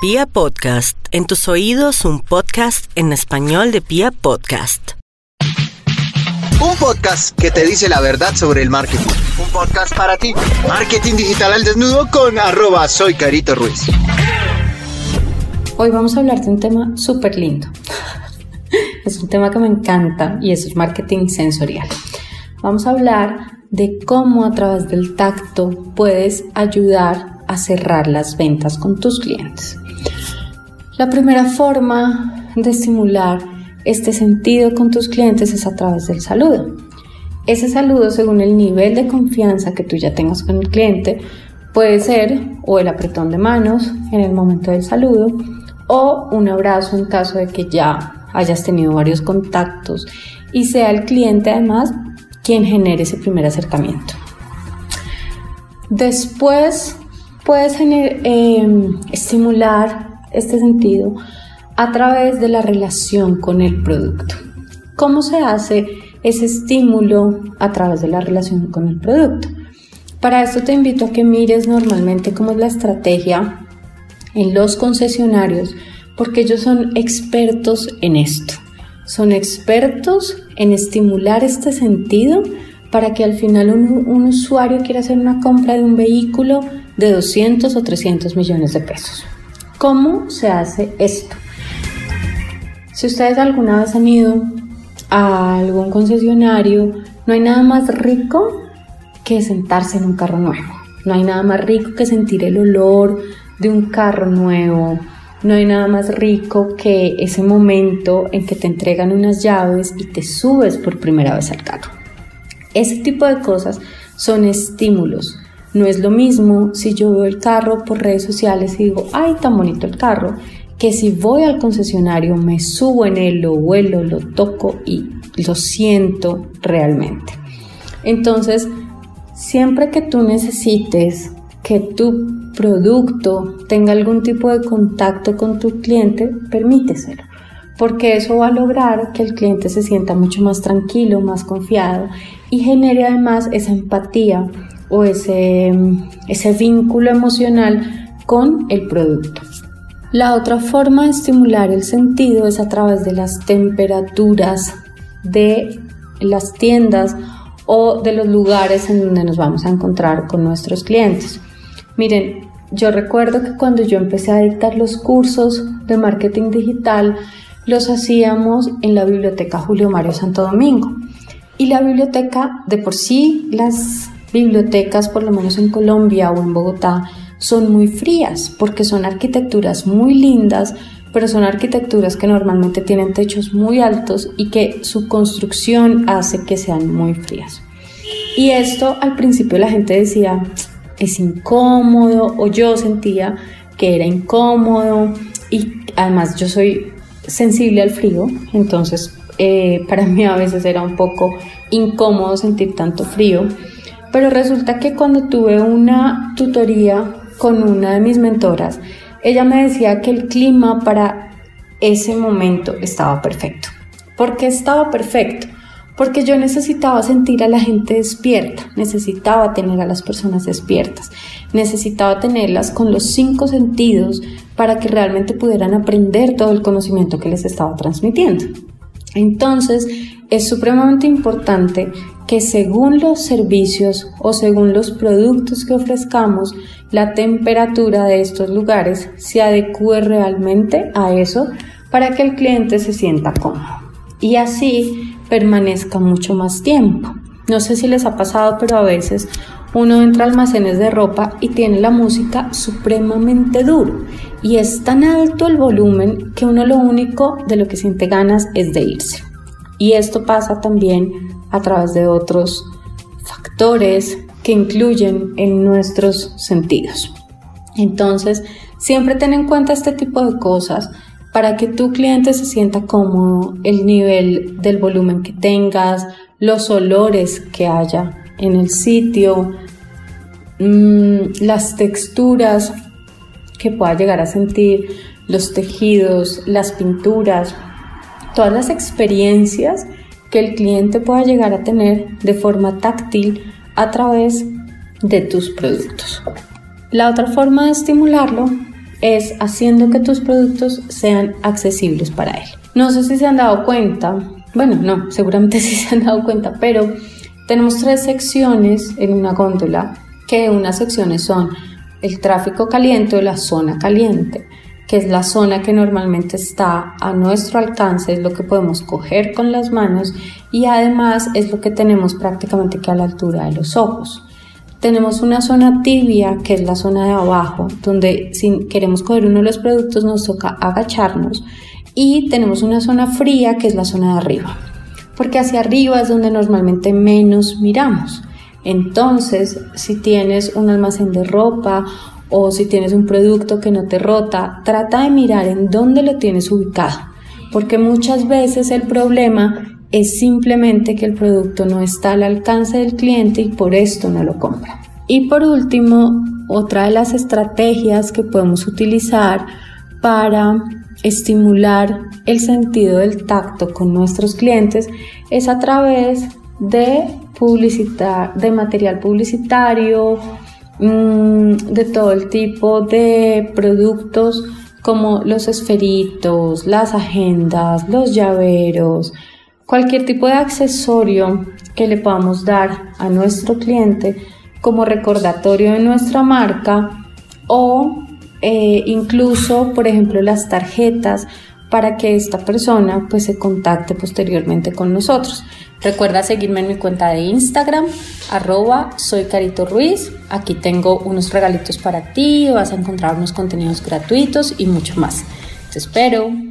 Pia Podcast, en tus oídos un podcast en español de Pia Podcast. Un podcast que te dice la verdad sobre el marketing. Un podcast para ti. Marketing digital al desnudo con arroba soy Carito Ruiz. Hoy vamos a hablar de un tema súper lindo. Es un tema que me encanta y es marketing sensorial. Vamos a hablar de cómo a través del tacto puedes ayudar a cerrar las ventas con tus clientes. La primera forma de estimular este sentido con tus clientes es a través del saludo. Ese saludo, según el nivel de confianza que tú ya tengas con el cliente, puede ser o el apretón de manos en el momento del saludo o un abrazo en caso de que ya hayas tenido varios contactos y sea el cliente además quien genere ese primer acercamiento. Después puedes eh, estimular este sentido a través de la relación con el producto. ¿Cómo se hace ese estímulo a través de la relación con el producto? Para esto te invito a que mires normalmente cómo es la estrategia en los concesionarios, porque ellos son expertos en esto. Son expertos en estimular este sentido para que al final un, usuario quiera hacer una compra de un vehículo de 200 o 300 millones de pesos. ¿Cómo se hace esto? Si ustedes alguna vez han ido a algún concesionario, no hay nada más rico que sentarse en un carro nuevo. No hay nada más rico que sentir el olor de un carro nuevo. No hay nada más rico que ese momento en que te entregan unas llaves y te subes por primera vez al carro. Ese tipo de cosas son estímulos no es lo mismo si yo veo el carro por redes sociales y digo, ay, tan bonito el carro, que si voy al concesionario, me subo en él, lo huelo, lo toco y lo siento realmente. Entonces, siempre que tú necesites que tu producto tenga algún tipo de contacto con tu cliente, permíteselo, porque eso va a lograr que el cliente se sienta mucho más tranquilo, más confiado y genere además esa empatía o ese, ese vínculo emocional con el producto. La otra forma de estimular el sentido es a través de las temperaturas de las tiendas o de los lugares en donde nos vamos a encontrar con nuestros clientes. Miren, yo recuerdo que cuando yo empecé a dictar los cursos de marketing digital, los hacíamos en la biblioteca Julio Mario Santo Domingo. Y la biblioteca de por sí, las bibliotecas, por lo menos en Colombia o en Bogotá, son muy frías porque son arquitecturas muy lindas, pero son arquitecturas que normalmente tienen techos muy altos y que su construcción hace que sean muy frías. Y esto al principio la gente decía, es incómodo o yo sentía que era incómodo y además yo soy sensible al frío, entonces eh, para mí a veces era un poco incómodo sentir tanto frío. Pero resulta que cuando tuve una tutoría con una de mis mentoras, ella me decía que el clima para ese momento estaba perfecto. ¿Por qué estaba perfecto? Porque yo necesitaba sentir a la gente despierta, necesitaba tener a las personas despiertas, necesitaba tenerlas con los cinco sentidos para que realmente pudieran aprender todo el conocimiento que les estaba transmitiendo. Entonces, es supremamente importante que según los servicios o según los productos que ofrezcamos, la temperatura de estos lugares se adecue realmente a eso para que el cliente se sienta cómodo y así permanezca mucho más tiempo. No sé si les ha pasado, pero a veces uno entra a almacenes de ropa y tiene la música supremamente duro y es tan alto el volumen que uno lo único de lo que siente ganas es de irse. Y esto pasa también a través de otros factores que incluyen en nuestros sentidos. Entonces, siempre ten en cuenta este tipo de cosas para que tu cliente se sienta cómodo, el nivel del volumen que tengas, los olores que haya en el sitio, mm, las texturas que pueda llegar a sentir, los tejidos, las pinturas, todas las experiencias que el cliente pueda llegar a tener de forma táctil a través de tus productos. La otra forma de estimularlo es haciendo que tus productos sean accesibles para él. No sé si se han dado cuenta, bueno, no, seguramente sí se han dado cuenta, pero tenemos tres secciones en una góndola, que unas secciones son el tráfico caliente o la zona caliente, que es la zona que normalmente está a nuestro alcance, es lo que podemos coger con las manos y además es lo que tenemos prácticamente que a la altura de los ojos. Tenemos una zona tibia, que es la zona de abajo, donde si queremos coger uno de los productos nos toca agacharnos. Y tenemos una zona fría, que es la zona de arriba, porque hacia arriba es donde normalmente menos miramos. Entonces, si tienes un almacén de ropa o si tienes un producto que no te rota, trata de mirar en dónde lo tienes ubicado, porque muchas veces el problema es simplemente que el producto no está al alcance del cliente y por esto no lo compra. Y por último, otra de las estrategias que podemos utilizar para estimular el sentido del tacto con nuestros clientes es a través de publicitar, de material publicitario, mm, de todo el tipo de productos como los esferitos, las agendas, los llaveros, cualquier tipo de accesorio que le podamos dar a nuestro cliente como recordatorio de nuestra marca o eh, incluso, por ejemplo, las tarjetas para que esta persona pues se contacte posteriormente con nosotros. Recuerda seguirme en mi cuenta de Instagram, arroba soy Carito Ruiz. Aquí tengo unos regalitos para ti, vas a encontrar unos contenidos gratuitos y mucho más. Te espero.